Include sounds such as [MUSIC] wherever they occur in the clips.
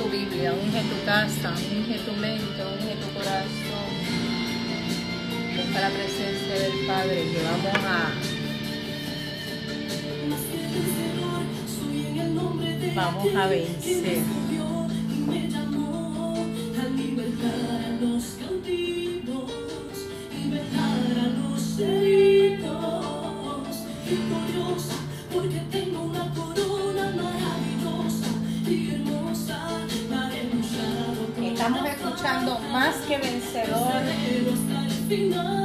tu Biblia, unge tu casa, unge tu mente, unge tu corazón. Busca la presencia del Padre que vamos a... Vamos a vencer. be none.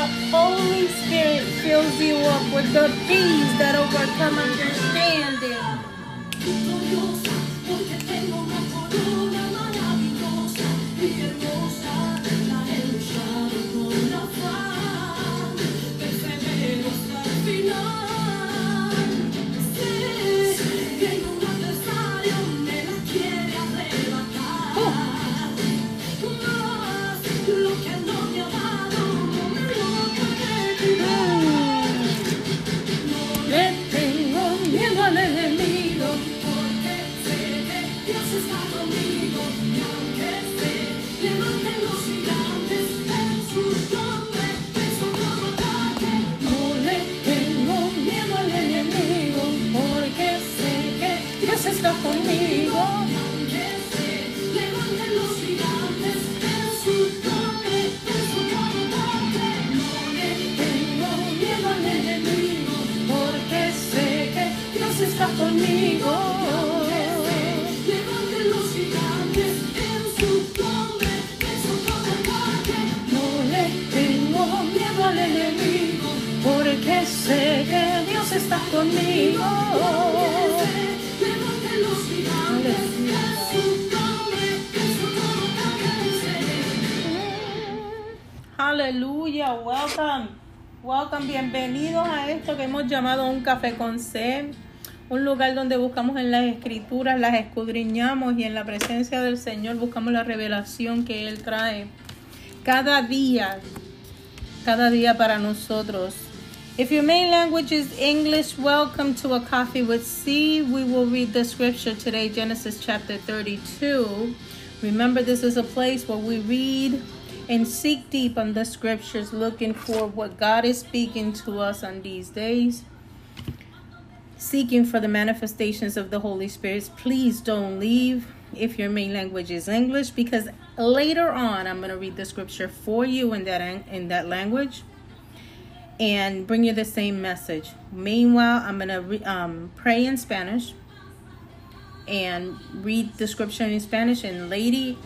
the Holy Spirit fills you up with the peace that overcome understanding. Aleluya, welcome, welcome, bienvenidos a esto que hemos llamado un café con sed, un lugar donde buscamos en las escrituras, las escudriñamos y en la presencia del Señor buscamos la revelación que Él trae cada día, cada día para nosotros. If your main language is English, welcome to A Coffee with C. We will read the scripture today, Genesis chapter 32. Remember, this is a place where we read and seek deep on the scriptures, looking for what God is speaking to us on these days, seeking for the manifestations of the Holy Spirit. Please don't leave if your main language is English, because later on I'm going to read the scripture for you in that in that language and bring you the same message. Meanwhile, I'm going to re- um, pray in Spanish and read the scripture in Spanish. And, lady,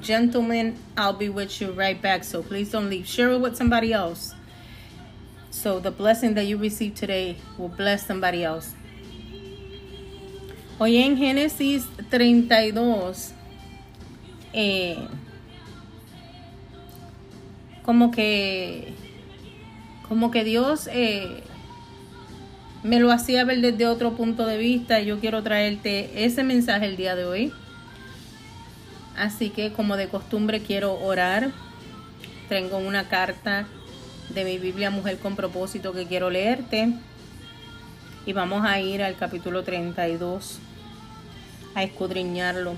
gentlemen, I'll be with you right back. So, please don't leave. Share it with somebody else. So, the blessing that you receive today will bless somebody else. Hoy en Génesis 32, eh, como que como que Dios eh, me lo hacía ver desde otro punto de vista. Yo quiero traerte ese mensaje el día de hoy. Así que como de costumbre quiero orar. Tengo una carta de mi Biblia Mujer con propósito que quiero leerte. Y vamos a ir al capítulo 32 a escudriñarlo.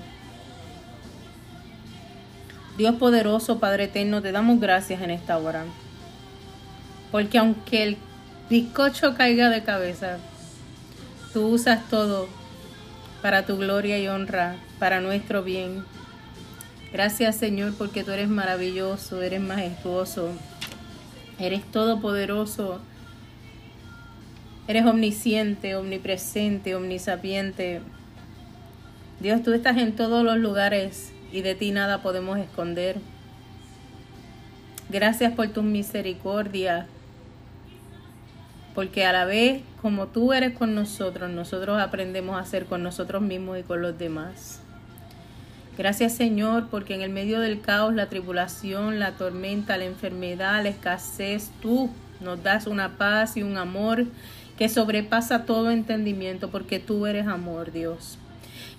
Dios poderoso, Padre eterno, te damos gracias en esta hora. Porque aunque el bizcocho caiga de cabeza, tú usas todo para tu gloria y honra, para nuestro bien. Gracias Señor porque tú eres maravilloso, eres majestuoso, eres todopoderoso, eres omnisciente, omnipresente, omnisapiente. Dios, tú estás en todos los lugares y de ti nada podemos esconder. Gracias por tu misericordia, porque a la vez como tú eres con nosotros, nosotros aprendemos a ser con nosotros mismos y con los demás. Gracias Señor, porque en el medio del caos, la tribulación, la tormenta, la enfermedad, la escasez, tú nos das una paz y un amor que sobrepasa todo entendimiento, porque tú eres amor, Dios.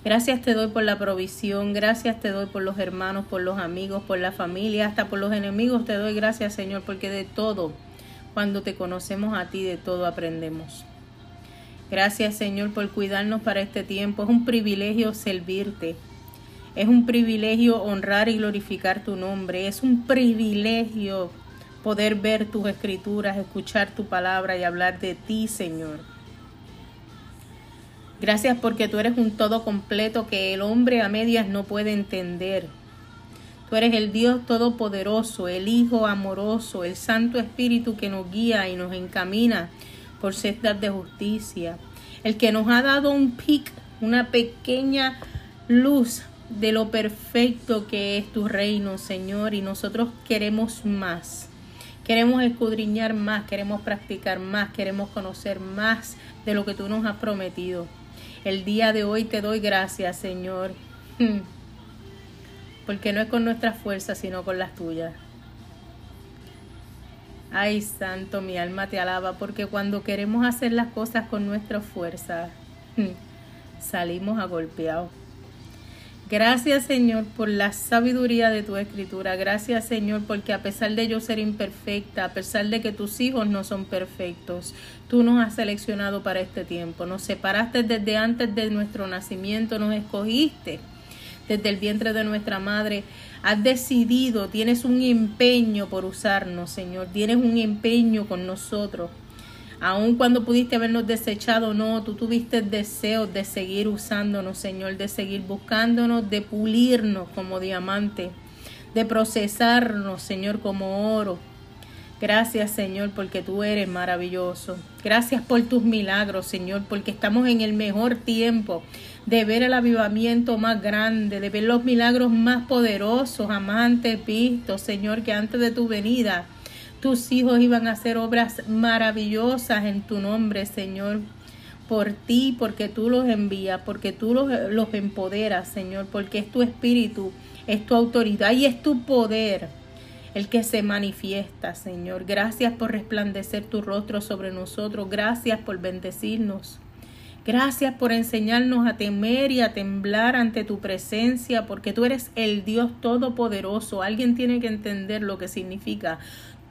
Gracias te doy por la provisión, gracias te doy por los hermanos, por los amigos, por la familia, hasta por los enemigos te doy gracias Señor, porque de todo, cuando te conocemos a ti, de todo aprendemos. Gracias Señor por cuidarnos para este tiempo, es un privilegio servirte. Es un privilegio honrar y glorificar tu nombre. Es un privilegio poder ver tus escrituras, escuchar tu palabra y hablar de ti, Señor. Gracias porque tú eres un todo completo que el hombre a medias no puede entender. Tú eres el Dios todopoderoso, el Hijo amoroso, el Santo Espíritu que nos guía y nos encamina por sendas de justicia. El que nos ha dado un pic, una pequeña luz de lo perfecto que es tu reino, Señor, y nosotros queremos más. Queremos escudriñar más, queremos practicar más, queremos conocer más de lo que tú nos has prometido. El día de hoy te doy gracias, Señor, [LAUGHS] porque no es con nuestras fuerzas, sino con las tuyas. Ay, Santo, mi alma te alaba, porque cuando queremos hacer las cosas con nuestras fuerzas, [LAUGHS] salimos agolpeados. Gracias Señor por la sabiduría de tu escritura. Gracias Señor porque a pesar de yo ser imperfecta, a pesar de que tus hijos no son perfectos, tú nos has seleccionado para este tiempo. Nos separaste desde antes de nuestro nacimiento, nos escogiste desde el vientre de nuestra madre. Has decidido, tienes un empeño por usarnos, Señor. Tienes un empeño con nosotros. Aun cuando pudiste habernos desechado, no, tú tuviste deseos de seguir usándonos, Señor, de seguir buscándonos, de pulirnos como diamante, de procesarnos, Señor, como oro. Gracias, Señor, porque tú eres maravilloso. Gracias por tus milagros, Señor, porque estamos en el mejor tiempo de ver el avivamiento más grande, de ver los milagros más poderosos, amantes vistos, Señor, que antes de tu venida tus hijos iban a hacer obras maravillosas en tu nombre, Señor. Por ti, porque tú los envías, porque tú los, los empoderas, Señor, porque es tu espíritu, es tu autoridad y es tu poder el que se manifiesta, Señor. Gracias por resplandecer tu rostro sobre nosotros. Gracias por bendecirnos. Gracias por enseñarnos a temer y a temblar ante tu presencia, porque tú eres el Dios todopoderoso. Alguien tiene que entender lo que significa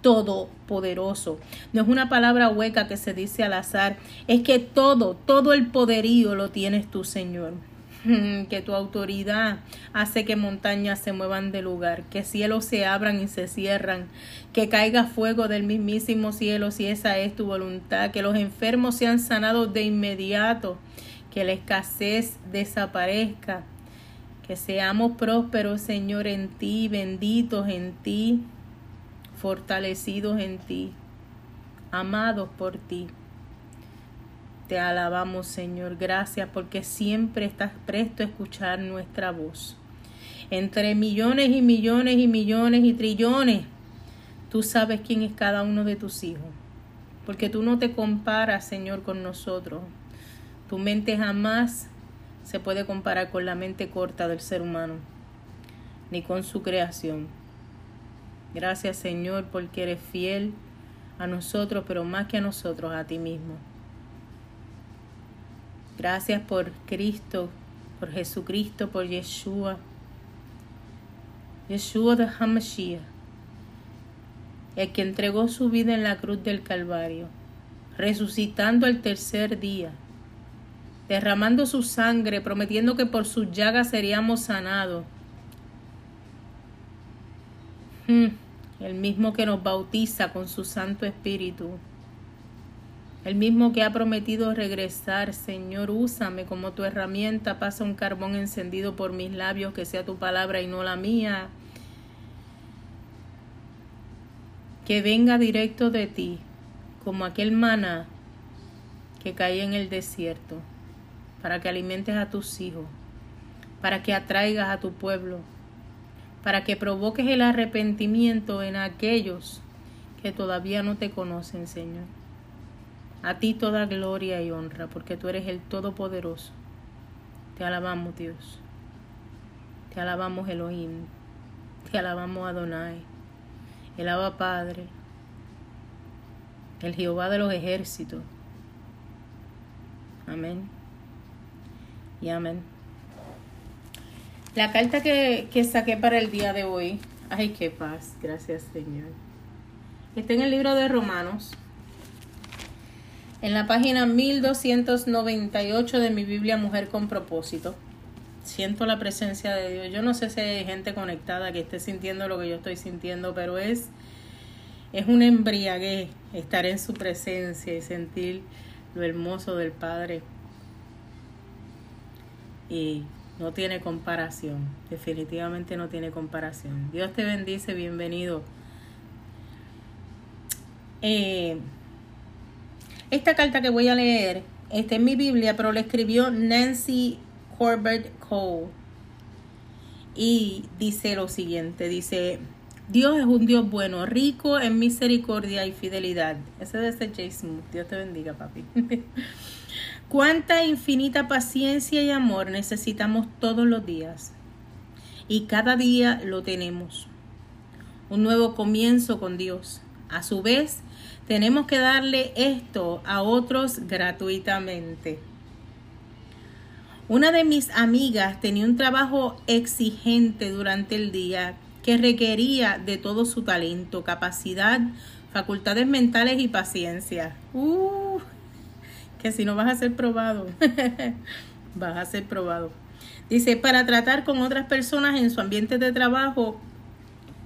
todopoderoso. No es una palabra hueca que se dice al azar, es que todo, todo el poderío lo tienes tú, Señor. [LAUGHS] Que tu autoridad hace que montañas se muevan de lugar, que cielos se abran y se cierran, que caiga fuego del mismísimo cielo si esa es tu voluntad, que los enfermos sean sanados de inmediato, que la escasez desaparezca, que seamos prósperos, Señor, en ti, benditos en ti, fortalecidos en ti, amados por ti. Te alabamos, Señor. Gracias porque siempre estás presto a escuchar nuestra voz. entre millones y millones y millones y trillones, tú sabes quién es cada uno de tus hijos. Porque tú no te comparas, Señor, con nosotros. Tu mente jamás se puede comparar con la mente corta del ser humano, ni con su creación. Gracias, Señor, porque eres fiel a nosotros, pero más que a nosotros, a ti mismo. Gracias por Cristo, por Jesucristo, por Yeshua. Yeshua de Hamashiach, el que entregó su vida en la cruz del Calvario, resucitando al tercer día, derramando su sangre, prometiendo que por sus llagas seríamos sanados. Hmm, el mismo que nos bautiza con su Santo Espíritu. El mismo que ha prometido regresar, Señor, úsame como tu herramienta, pasa un carbón encendido por mis labios, que sea tu palabra y no la mía. Que venga directo de ti, como aquel maná que cae en el desierto, para que alimentes a tus hijos, para que atraigas a tu pueblo, para que provoques el arrepentimiento en aquellos que todavía no te conocen, Señor. A ti toda gloria y honra, porque tú eres el Todopoderoso. Te alabamos, Dios. Te alabamos, Elohim. Te alabamos, Adonai. El Abba Padre. El Jehová de los ejércitos. Amén. Y amén. La carta que, que saqué para el día de hoy. Ay, qué paz. Gracias, Señor. Está en el libro de Romanos en la página 1298 de mi Biblia Mujer con propósito. Siento la presencia de Dios. Yo no sé si hay gente conectada que esté sintiendo lo que yo estoy sintiendo, pero es, es un embriaguez estar en su presencia y sentir lo hermoso del Padre. Y no tiene comparación, definitivamente no tiene comparación. Dios te bendice, bienvenido. Eh, esta carta que voy a leer está en mi Biblia, pero la escribió Nancy Corbett Cole. Y dice lo siguiente, dice, Dios es un Dios bueno, rico en misericordia y fidelidad. Ese debe ser Jay Smooth. Dios te bendiga, papi. [LAUGHS] Cuánta infinita paciencia y amor necesitamos todos los días. Y cada día lo tenemos. Un nuevo comienzo con Dios. A su vez, tenemos que darle esto a otros gratuitamente. Una de mis amigas tenía un trabajo exigente durante el día que requería de todo su talento, capacidad, facultades mentales y paciencia. Uh, que si no vas a ser probado, [LAUGHS] vas a ser probado. Dice, para tratar con otras personas en su ambiente de trabajo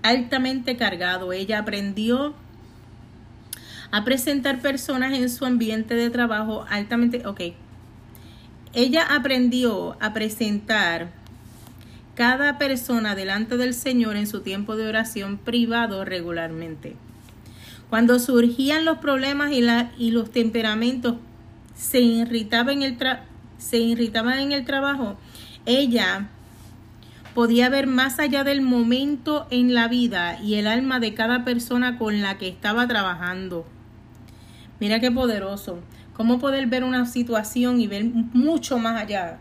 altamente cargado, ella aprendió a presentar personas en su ambiente de trabajo altamente, ok. Ella aprendió a presentar cada persona delante del Señor en su tiempo de oración privado regularmente. Cuando surgían los problemas y, la, y los temperamentos se irritaban, en el se irritaban en el trabajo, ella podía ver más allá del momento en la vida y el alma de cada persona con la que estaba trabajando. Mira qué poderoso. Cómo poder ver una situación y ver mucho más allá.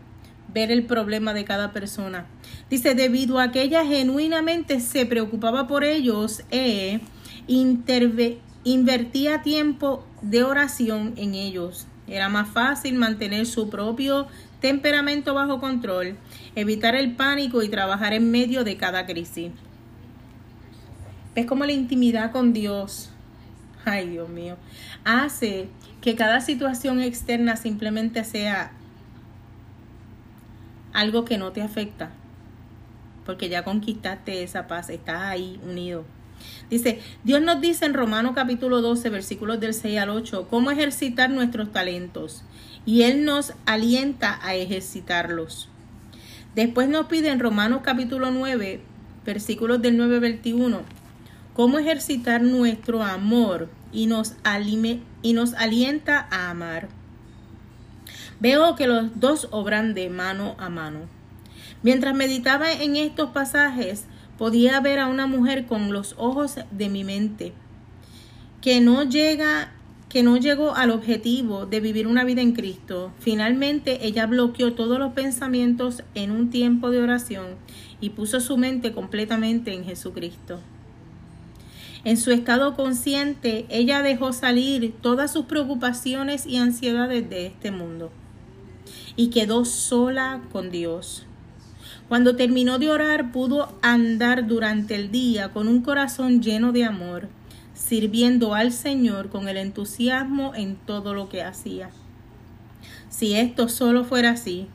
Ver el problema de cada persona. Dice, debido a que ella genuinamente se preocupaba por ellos, e invertía tiempo de oración en ellos. Era más fácil mantener su propio temperamento bajo control, evitar el pánico y trabajar en medio de cada crisis. ¿Ves cómo la intimidad con Dios ay Dios mío, hace que cada situación externa simplemente sea algo que no te afecta, porque ya conquistaste esa paz, estás ahí unido. Dice, Dios nos dice en Romanos capítulo 12, versículos del 6 al 8, cómo ejercitar nuestros talentos, y Él nos alienta a ejercitarlos. Después nos pide en Romanos capítulo 9, versículos del 9 al 21, cómo ejercitar nuestro amor y nos, y nos alienta a amar. Veo que los dos obran de mano a mano. Mientras meditaba en estos pasajes, podía ver a una mujer con los ojos de mi mente, que no llega que no llegó al objetivo de vivir una vida en Cristo. Finalmente ella bloqueó todos los pensamientos en un tiempo de oración y puso su mente completamente en Jesucristo. En su estado consciente, ella dejó salir todas sus preocupaciones y ansiedades de este mundo y quedó sola con Dios. Cuando terminó de orar, pudo andar durante el día con un corazón lleno de amor, sirviendo al Señor con el entusiasmo en todo lo que hacía. Si esto solo fuera así,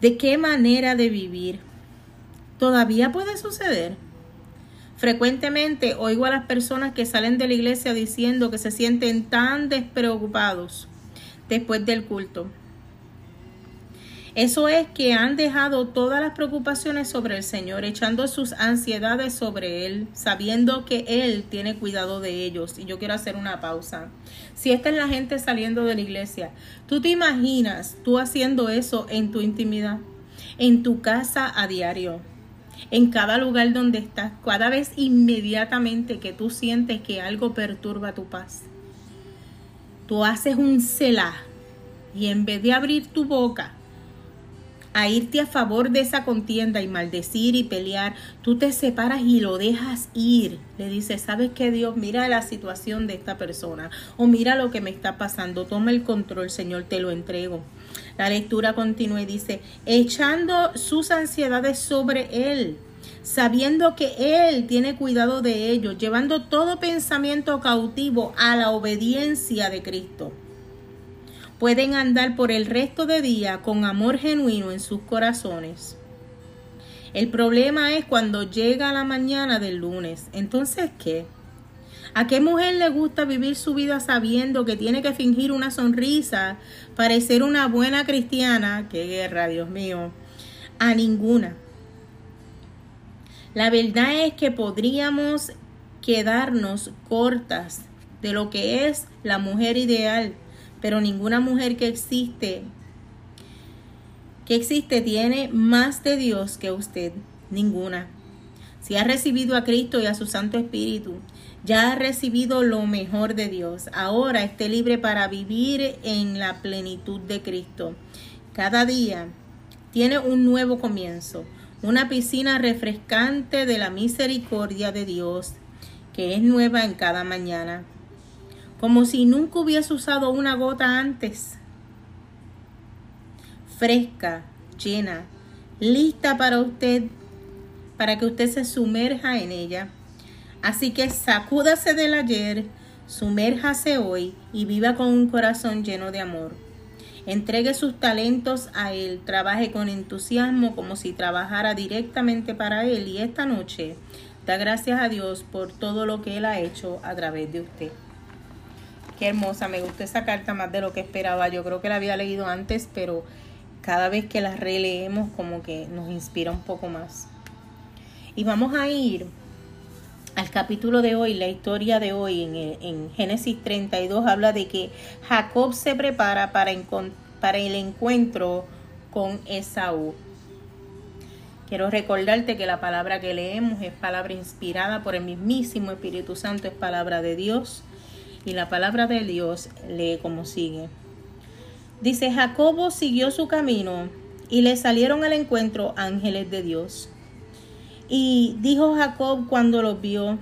¿de qué manera de vivir? ¿Todavía puede suceder? Frecuentemente oigo a las personas que salen de la iglesia diciendo que se sienten tan despreocupados después del culto. Eso es que han dejado todas las preocupaciones sobre el Señor, echando sus ansiedades sobre Él, sabiendo que Él tiene cuidado de ellos. Y yo quiero hacer una pausa. Si esta es la gente saliendo de la iglesia, ¿tú te imaginas tú haciendo eso en tu intimidad, en tu casa a diario? En cada lugar donde estás, cada vez inmediatamente que tú sientes que algo perturba tu paz. Tú haces un selah y en vez de abrir tu boca a irte a favor de esa contienda y maldecir y pelear, tú te separas y lo dejas ir. Le dices, ¿sabes qué Dios? Mira la situación de esta persona o mira lo que me está pasando. Toma el control, Señor, te lo entrego. La lectura continúa y dice, echando sus ansiedades sobre Él, sabiendo que Él tiene cuidado de ellos, llevando todo pensamiento cautivo a la obediencia de Cristo. Pueden andar por el resto de día con amor genuino en sus corazones. El problema es cuando llega la mañana del lunes. Entonces, ¿qué? ¿A qué mujer le gusta vivir su vida sabiendo que tiene que fingir una sonrisa, parecer una buena cristiana? ¡Qué guerra, Dios mío! A ninguna. La verdad es que podríamos quedarnos cortas de lo que es la mujer ideal, pero ninguna mujer que existe que existe tiene más de Dios que usted, ninguna. Si ha recibido a Cristo y a su Santo Espíritu, ya ha recibido lo mejor de Dios. Ahora esté libre para vivir en la plenitud de Cristo. Cada día tiene un nuevo comienzo, una piscina refrescante de la misericordia de Dios, que es nueva en cada mañana, como si nunca hubiese usado una gota antes. Fresca, llena, lista para usted, para que usted se sumerja en ella Así que sacúdase del ayer, sumérjase hoy y viva con un corazón lleno de amor. Entregue sus talentos a Él, trabaje con entusiasmo como si trabajara directamente para Él y esta noche da gracias a Dios por todo lo que Él ha hecho a través de usted. Qué hermosa, me gustó esa carta más de lo que esperaba. Yo creo que la había leído antes, pero cada vez que la releemos como que nos inspira un poco más. Y vamos a ir al capítulo de hoy, la historia de hoy en, en Génesis 32 habla de que Jacob se prepara para, para el encuentro con Esaú. Quiero recordarte que la palabra que leemos es palabra inspirada por el mismísimo Espíritu Santo, es palabra de Dios. Y la palabra de Dios lee como sigue. Dice, Jacobo siguió su camino y le salieron al encuentro ángeles de Dios y dijo Jacob cuando los vio,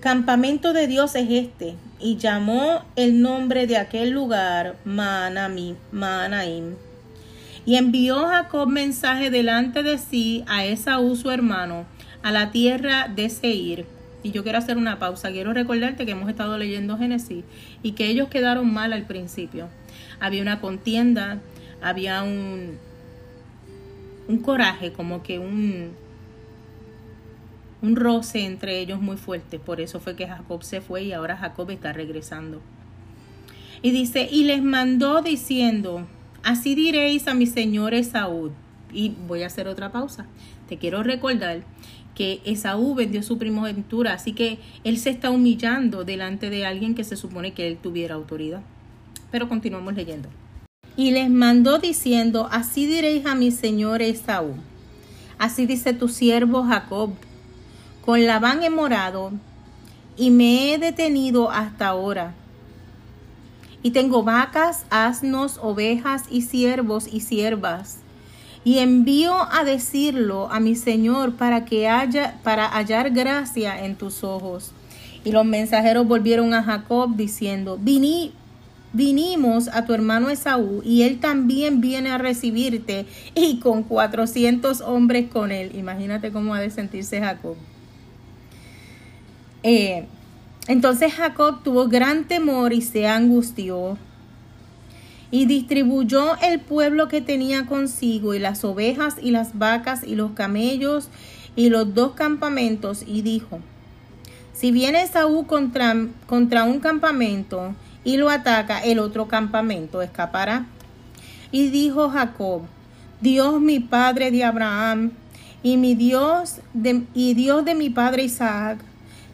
campamento de Dios es este, y llamó el nombre de aquel lugar Maanaim. Y envió Jacob mensaje delante de sí a Esaú su hermano, a la tierra de Seir. Y yo quiero hacer una pausa. Quiero recordarte que hemos estado leyendo Génesis y que ellos quedaron mal al principio. Había una contienda, había un, un coraje, como que un, un roce entre ellos muy fuerte. Por eso fue que Jacob se fue y ahora Jacob está regresando. Y dice, y les mandó diciendo, así diréis a mi señor Esaú. Y voy a hacer otra pausa. Te quiero recordar que Esaú vendió su primogenitura, así que él se está humillando delante de alguien que se supone que él tuviera autoridad. Pero continuamos leyendo. Y les mandó diciendo, así diréis a mi señor Esaú. Así dice tu siervo Jacob, con Labán he morado y me he detenido hasta ahora. Y tengo vacas, asnos, ovejas y siervos y siervas. Y envío a decirlo a mi señor para que haya para hallar gracia en tus ojos. Y los mensajeros volvieron a Jacob diciendo, Viní, vinimos a tu hermano Esaú y él también viene a recibirte y con cuatrocientos hombres con él. Imagínate cómo ha de sentirse Jacob. Eh, entonces Jacob tuvo gran temor y se angustió y distribuyó el pueblo que tenía consigo y las ovejas y las vacas y los camellos y los dos campamentos y dijo, si viene Esaú contra, contra un campamento y lo ataca, el otro campamento escapará. Y dijo Jacob, Dios mi padre de Abraham y mi Dios de, y Dios de mi padre Isaac,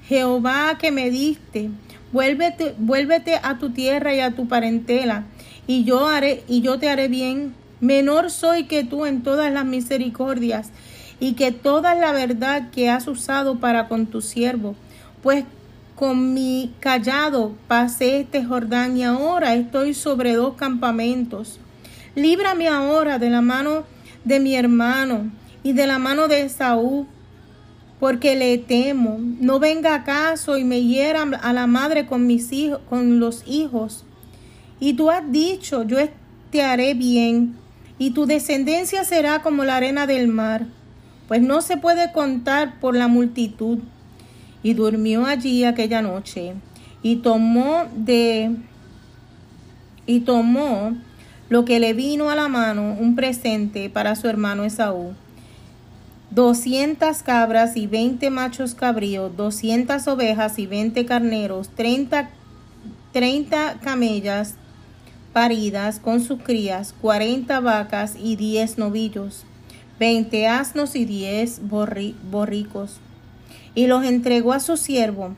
Jehová que me diste, vuélvete, vuélvete a tu tierra y a tu parentela, y yo haré, y yo te haré bien. Menor soy que tú en todas las misericordias, y que toda la verdad que has usado para con tu siervo, pues con mi callado pasé este Jordán y ahora estoy sobre dos campamentos. Líbrame ahora de la mano de mi hermano y de la mano de Esaú, porque le temo. No venga acaso y me hiera a la madre con mis hijos, con los hijos. Y tú has dicho, yo te haré bien, y tu descendencia será como la arena del mar, pues no se puede contar por la multitud y durmió allí aquella noche y tomó de y tomó lo que le vino a la mano un presente para su hermano Esaú. Doscientas cabras y veinte machos cabríos, doscientas ovejas y veinte carneros, treinta, treinta camellas paridas con sus crías, cuarenta vacas y diez novillos, veinte asnos y diez borricos y los entregó a su siervo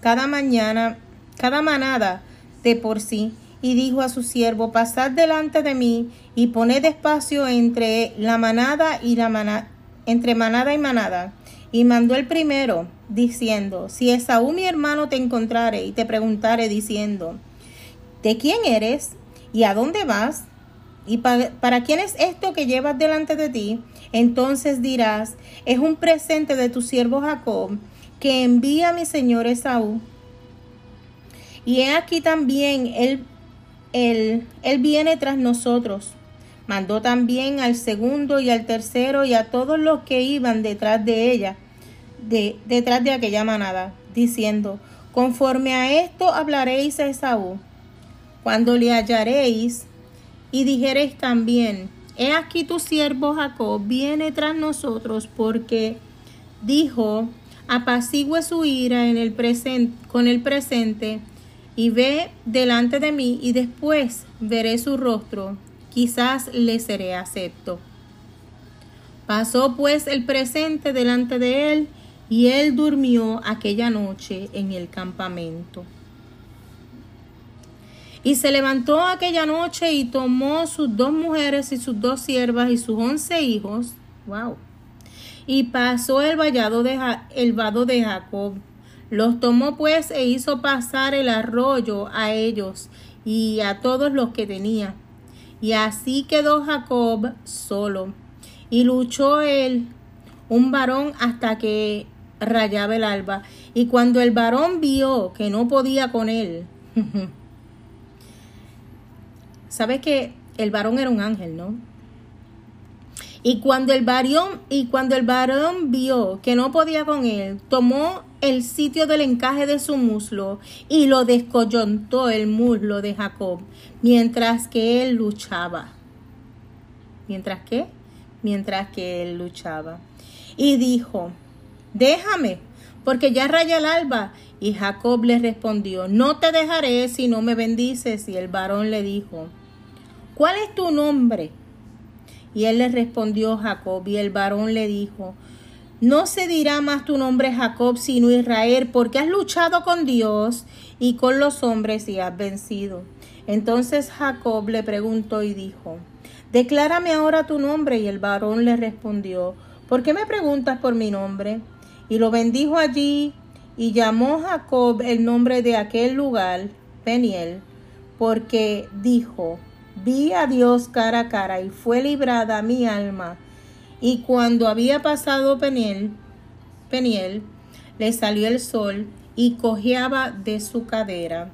cada mañana, cada manada de por sí, y dijo a su siervo, pasad delante de mí y poned espacio entre la manada y la manada, entre manada y manada. Y mandó el primero, diciendo, si Esaú mi hermano te encontrare y te preguntare diciendo, ¿de quién eres? ¿Y a dónde vas? ¿Y para, para quién es esto que llevas delante de ti? Entonces dirás, es un presente de tu siervo Jacob que envía a mi señor Esaú. Y he aquí también él, él, él viene tras nosotros. Mandó también al segundo y al tercero y a todos los que iban detrás de ella, de, detrás de aquella manada, diciendo, conforme a esto hablaréis a Esaú, cuando le hallaréis, y dijereis también, He aquí tu siervo Jacob viene tras nosotros porque dijo, apacigüe su ira en con el presente y ve delante de mí y después veré su rostro, quizás le seré acepto. Pasó pues el presente delante de él y él durmió aquella noche en el campamento. Y se levantó aquella noche y tomó sus dos mujeres y sus dos siervas y sus once hijos. Wow. Y pasó el vallado de, el vado de Jacob. Los tomó pues e hizo pasar el arroyo a ellos y a todos los que tenía. Y así quedó Jacob solo. Y luchó él, un varón, hasta que rayaba el alba. Y cuando el varón vio que no podía con él, [LAUGHS] Sabes que el varón era un ángel, ¿no? Y cuando el varón, y cuando el varón vio que no podía con él, tomó el sitio del encaje de su muslo y lo descoyontó el muslo de Jacob, mientras que él luchaba. ¿Mientras qué? Mientras que él luchaba. Y dijo, déjame, porque ya raya el alba. Y Jacob le respondió, no te dejaré si no me bendices. Y el varón le dijo, ¿cuál es tu nombre? Y él le respondió Jacob, y el varón le dijo, no se dirá más tu nombre Jacob, sino Israel, porque has luchado con Dios y con los hombres y has vencido. Entonces Jacob le preguntó y dijo, Declárame ahora tu nombre. Y el varón le respondió, ¿por qué me preguntas por mi nombre? Y lo bendijo allí y llamó Jacob el nombre de aquel lugar, Peniel, porque dijo, vi a Dios cara a cara y fue librada mi alma. Y cuando había pasado Peniel, Peniel, le salió el sol y cojeaba de su cadera.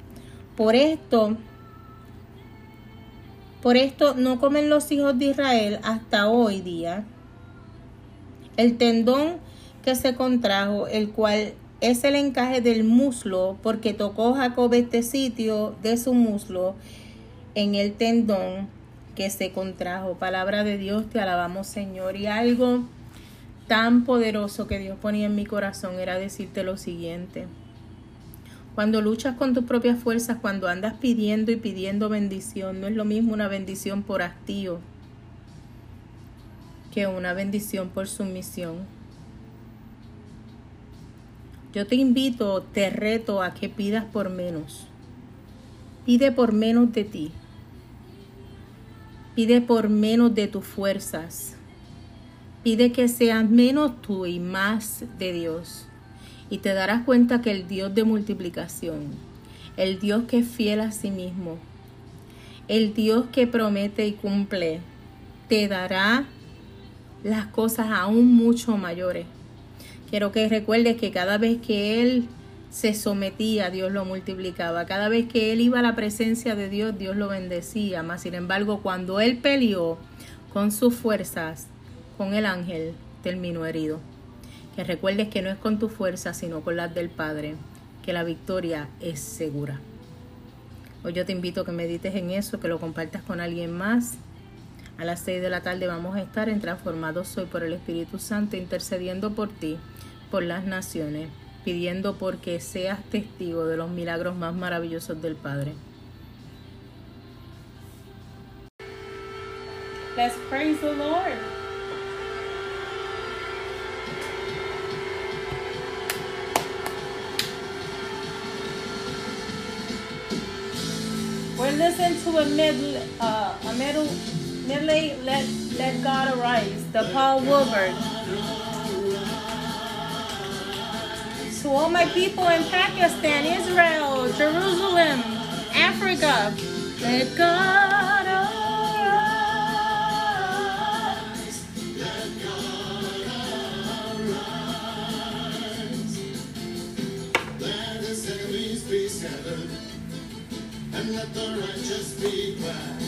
Por esto, por esto no comen los hijos de Israel hasta hoy día. El tendón que se contrajo, el cual es el encaje del muslo, porque tocó Jacob este sitio de su muslo en el tendón que se contrajo. Palabra de Dios, te alabamos Señor. Y algo tan poderoso que Dios ponía en mi corazón era decirte lo siguiente. Cuando luchas con tus propias fuerzas, cuando andas pidiendo y pidiendo bendición, no es lo mismo una bendición por hastío que una bendición por sumisión. Yo te invito, te reto a que pidas por menos. Pide por menos de ti. Pide por menos de tus fuerzas. Pide que seas menos tú y más de Dios. Y te darás cuenta que el Dios de multiplicación, el Dios que es fiel a sí mismo, el Dios que promete y cumple, te dará las cosas aún mucho mayores. Quiero que recuerdes que cada vez que Él se sometía, Dios lo multiplicaba. Cada vez que Él iba a la presencia de Dios, Dios lo bendecía. Mas, sin embargo, cuando Él peleó con sus fuerzas, con el ángel, terminó herido. Que recuerdes que no es con tu fuerza, sino con las del Padre, que la victoria es segura. Hoy yo te invito a que medites en eso, que lo compartas con alguien más. A las 6 de la tarde vamos a estar en Transformados Hoy por el Espíritu Santo, intercediendo por ti, por las naciones, pidiendo porque seas testigo de los milagros más maravillosos del Padre. Let's praise the Lord. We're listening to a mid, uh, a middle, let, let God arise, the Paul Wilbur. To all my people in Pakistan, Israel, Jerusalem, Africa, let God arise. Let God arise. Let his enemies be scattered, and let the righteous be glad.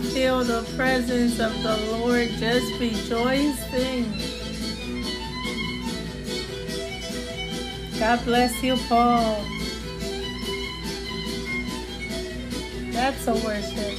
Feel the presence of the Lord just rejoicing. God bless you, Paul. That's a worship.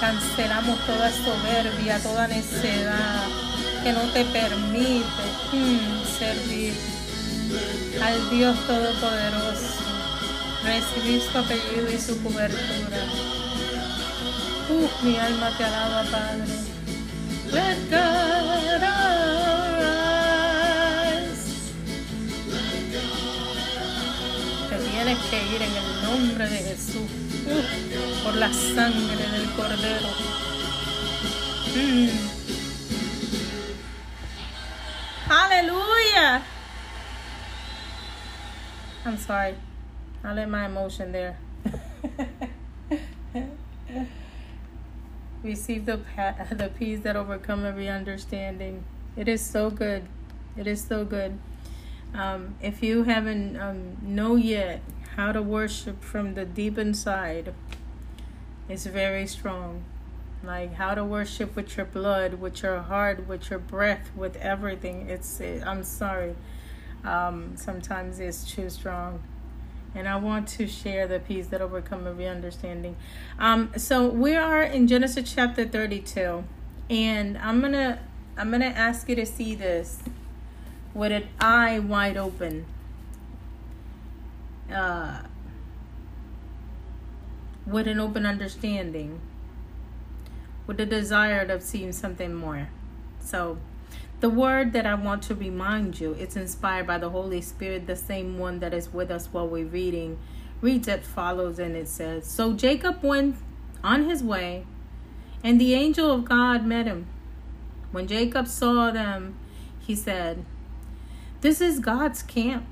Cancelamos toda soberbia, toda necedad que no te permite mm, servir al Dios Todopoderoso, recibir su apellido y su cobertura. Uf, mi alma te alaba, Padre. Let God arise. Te tienes que ir en el nombre de Jesús, por la sangre del Cordero. Mm. Hallelujah. I'm sorry. I let my emotion there. [LAUGHS] Receive the pa- the peace that overcome every understanding. It is so good. It is so good. Um, if you haven't um, know yet how to worship from the deep inside, it's very strong. Like how to worship with your blood, with your heart, with your breath, with everything. It's it, I'm sorry. Um, sometimes it's too strong and I want to share the peace that overcome every understanding. Um, so we are in Genesis chapter 32, and I'm gonna I'm gonna ask you to see this with an eye wide open. Uh, with an open understanding, with the desire of seeing something more. So, the word that I want to remind you, it's inspired by the Holy Spirit, the same one that is with us while we're reading, reads as follows and it says, So Jacob went on his way, And the angel of God met him. When Jacob saw them, he said, This is God's camp.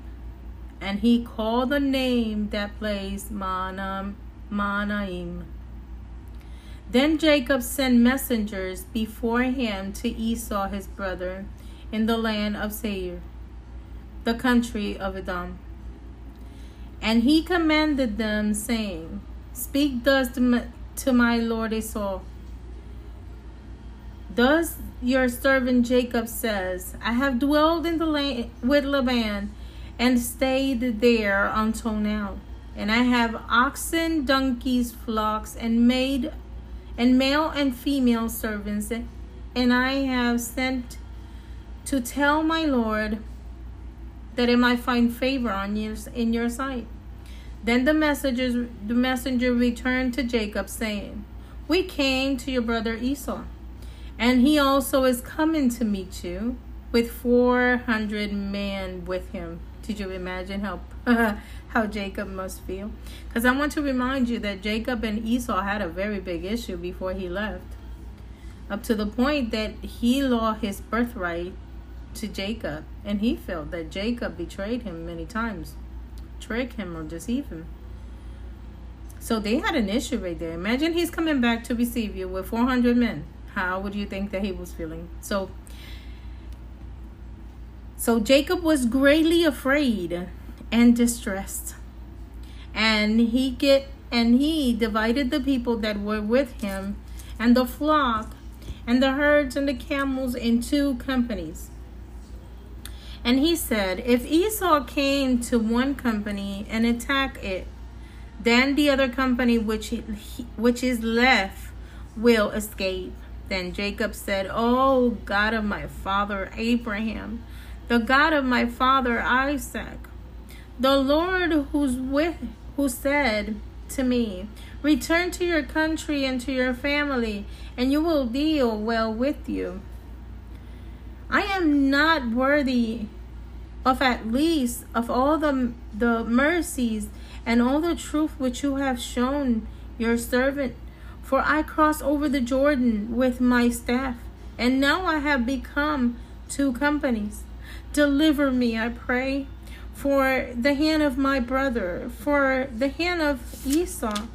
And he called the name that place Manam, Manaim. Then Jacob sent messengers before him to Esau his brother in the land of Seir, the country of Edom. And he commanded them, saying, Speak thus to my, lord Esau. Thus your servant Jacob says, I have dwelled in the land with Laban and stayed there until now. And I have oxen, donkeys, flocks, and maid and male and female servants, and I have sent to tell my Lord that it might find favor on you in your sight. Then the messengers the messenger returned to Jacob, saying, We came to your brother Esau, and he also is coming to meet you with four hundred men with him. Did you imagine how [LAUGHS] how Jacob must feel? Because I want to remind you that Jacob and Esau had a very big issue before he left, up to the point that he lost his birthright to Jacob, and he felt that Jacob betrayed him many times, trick him or deceive him. So they had an issue right there. Imagine he's coming back to receive you with 400 men. How would you think that he was feeling? So so Jacob was greatly afraid and distressed. And he get and he divided the people that were with him and the flock and the herds and the camels in two companies. And he said, If Esau came to one company and attack it, then the other company which he, which is left will escape. Then Jacob said, Oh God of my father Abraham, the God of my father Isaac, the Lord who's with who said to me, Return to your country and to your family, and you will deal well with you. I am not worthy of at least of all the the mercies and all the truth which you have shown your servant. For I crossed over the Jordan with my staff, and now I have become two companies. Deliver me, I pray, for the hand of my brother, for the hand of Esau,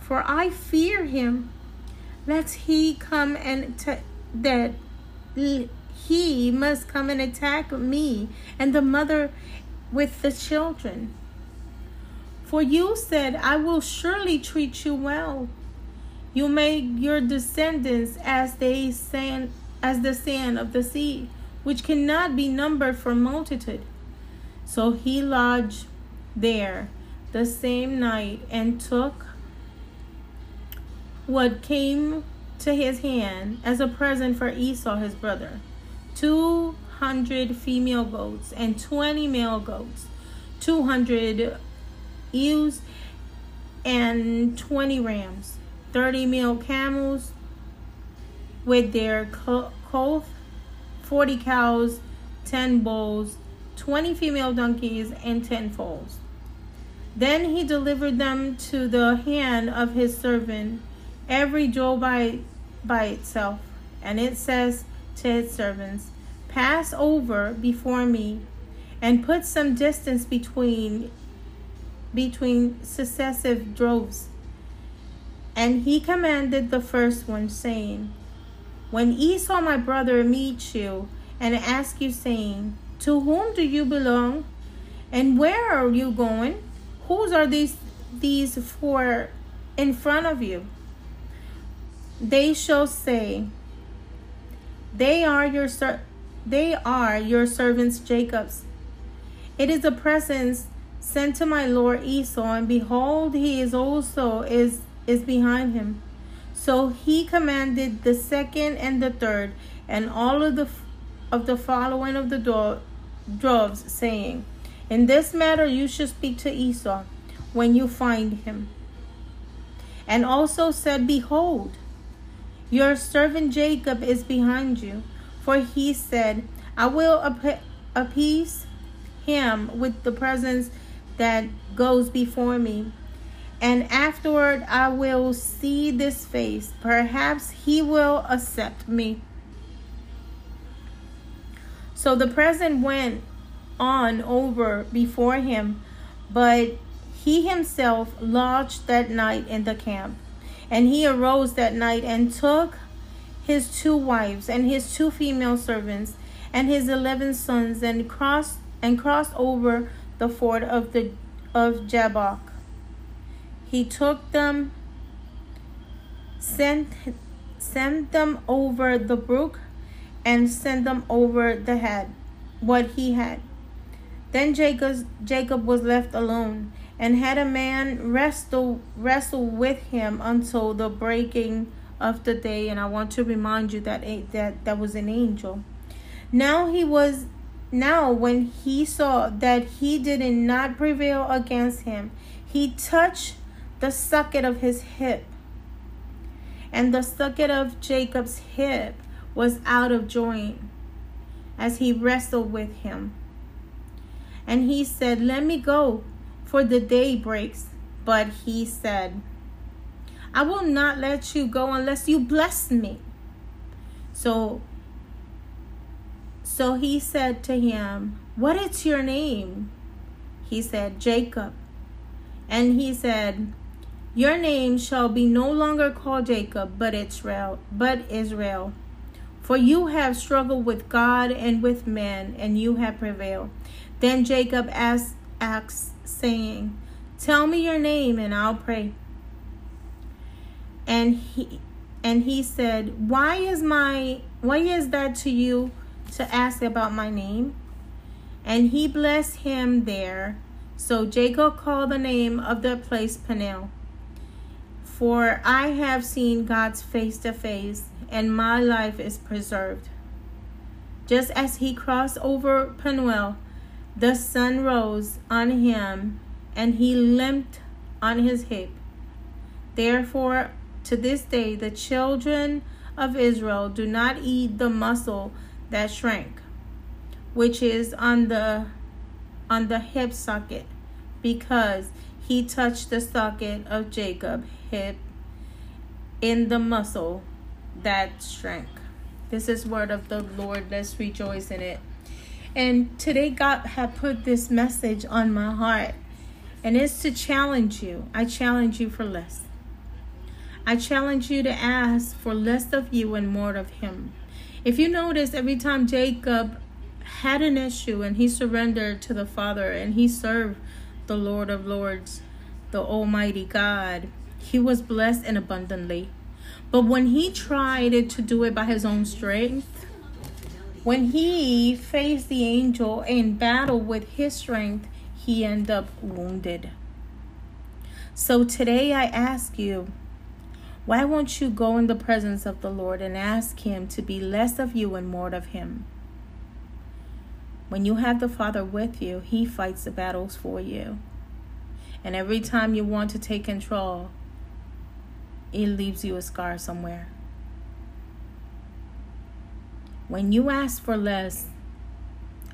for I fear him, lest he come and t- that he must come and attack me and the mother with the children. For you said, I will surely treat you well. You make your descendants as they sand as the sand of the sea, which cannot be numbered for multitude. So he lodged there the same night and took what came to his hand as a present for Esau his brother. Two hundred female goats and twenty male goats, two hundred ewes and twenty rams, thirty male camels with their colt, forty cows, ten bulls, twenty female donkeys, and ten foals. Then he delivered them to the hand of his servant, every jewel by, by itself. And it says to his servants, Pass over before me, and put some distance between between successive droves. And he commanded the first one, saying, When Esau my brother meets you and asks you, saying, To whom do you belong? And where are you going? Whose are these these four in front of you? They shall say, They are your ser- they are your servants Jacob's. It is a presence sent to my lord Esau, and behold, he is also is is behind him. So he commanded the second and the third, and all of the of the following of the do- droves, saying, In this matter you should speak to Esau when you find him. And also said, Behold, your servant Jacob is behind you, for he said, I will ap- appease him with the presence that goes before me. And afterward I will see this face. Perhaps he will accept me. So the present went on over before him, but he himself lodged that night in the camp. And he arose that night and took his two wives and his two female servants and his eleven sons and crossed and crossed over the ford of the of Jabbok. He took them, sent sent them over the brook, and sent them over the head, what he had. Then Jacob Jacob was left alone, and had a man wrestle wrestle with him until the breaking of the day. And I want to remind you that that that was an angel. Now he was now when he saw that he did not prevail against him, he touched the socket of his hip. And the socket of Jacob's hip was out of joint as he wrestled with him. And he said, Let me go, for the day breaks. But he said, I will not let you go unless you bless me. So so he said to him, What is your name? He said, Jacob. And he said, Your name shall be no longer called Jacob, but Israel, but Israel. For you have struggled with God and with men, and you have prevailed. Then Jacob asked, asked saying, Tell me your name, and I'll pray. And he and he said, Why is my why is that to you to ask about my name? And he blessed him there. So Jacob called the name of the place Peniel. For I have seen God's face to face, and my life is preserved. Just as he crossed over Penuel, the sun rose on him, and he limped on his hip. Therefore, to this day, the children of Israel do not eat the muscle that shrank, which is on the on the hip socket, because he touched the socket of Jacob hip in the muscle that shrank. This is word of the Lord. Let's rejoice in it. And today God had put this message on my heart. And it's to challenge you. I challenge you for less. I challenge you to ask for less of you and more of him. If you notice, every time Jacob had an issue and he surrendered to the Father and he served the Lord of Lords, the Almighty God, he was blessed and abundantly. But when he tried to do it by his own strength, when he faced the angel in battle with his strength, he ended up wounded. So today I ask you, why won't you go in the presence of the Lord and ask Him to be less of you and more of Him? When you have the Father with you, He fights the battles for you. And every time you want to take control, it leaves you a scar somewhere. When you ask for less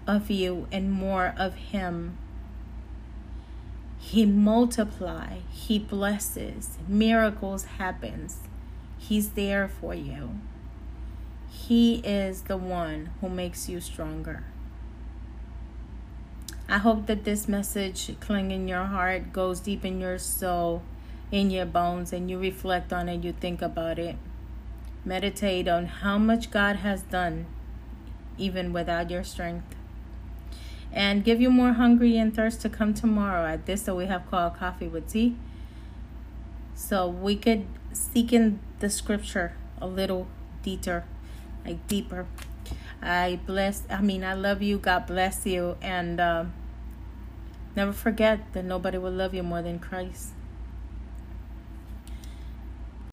of you and more of Him, He multiply, He blesses, miracles happens. He's there for you. He is the one who makes you stronger. I hope that this message cling in your heart, goes deep in your soul, in your bones, and you reflect on it, you think about it. Meditate on how much God has done, even without your strength. And give you more hungry and thirst to come tomorrow at this that we have called Coffee with Tea. So we could seek in the scripture a little deeper, like deeper. I bless, I mean, I love you. God bless you. And um, never forget that nobody will love you more than Christ.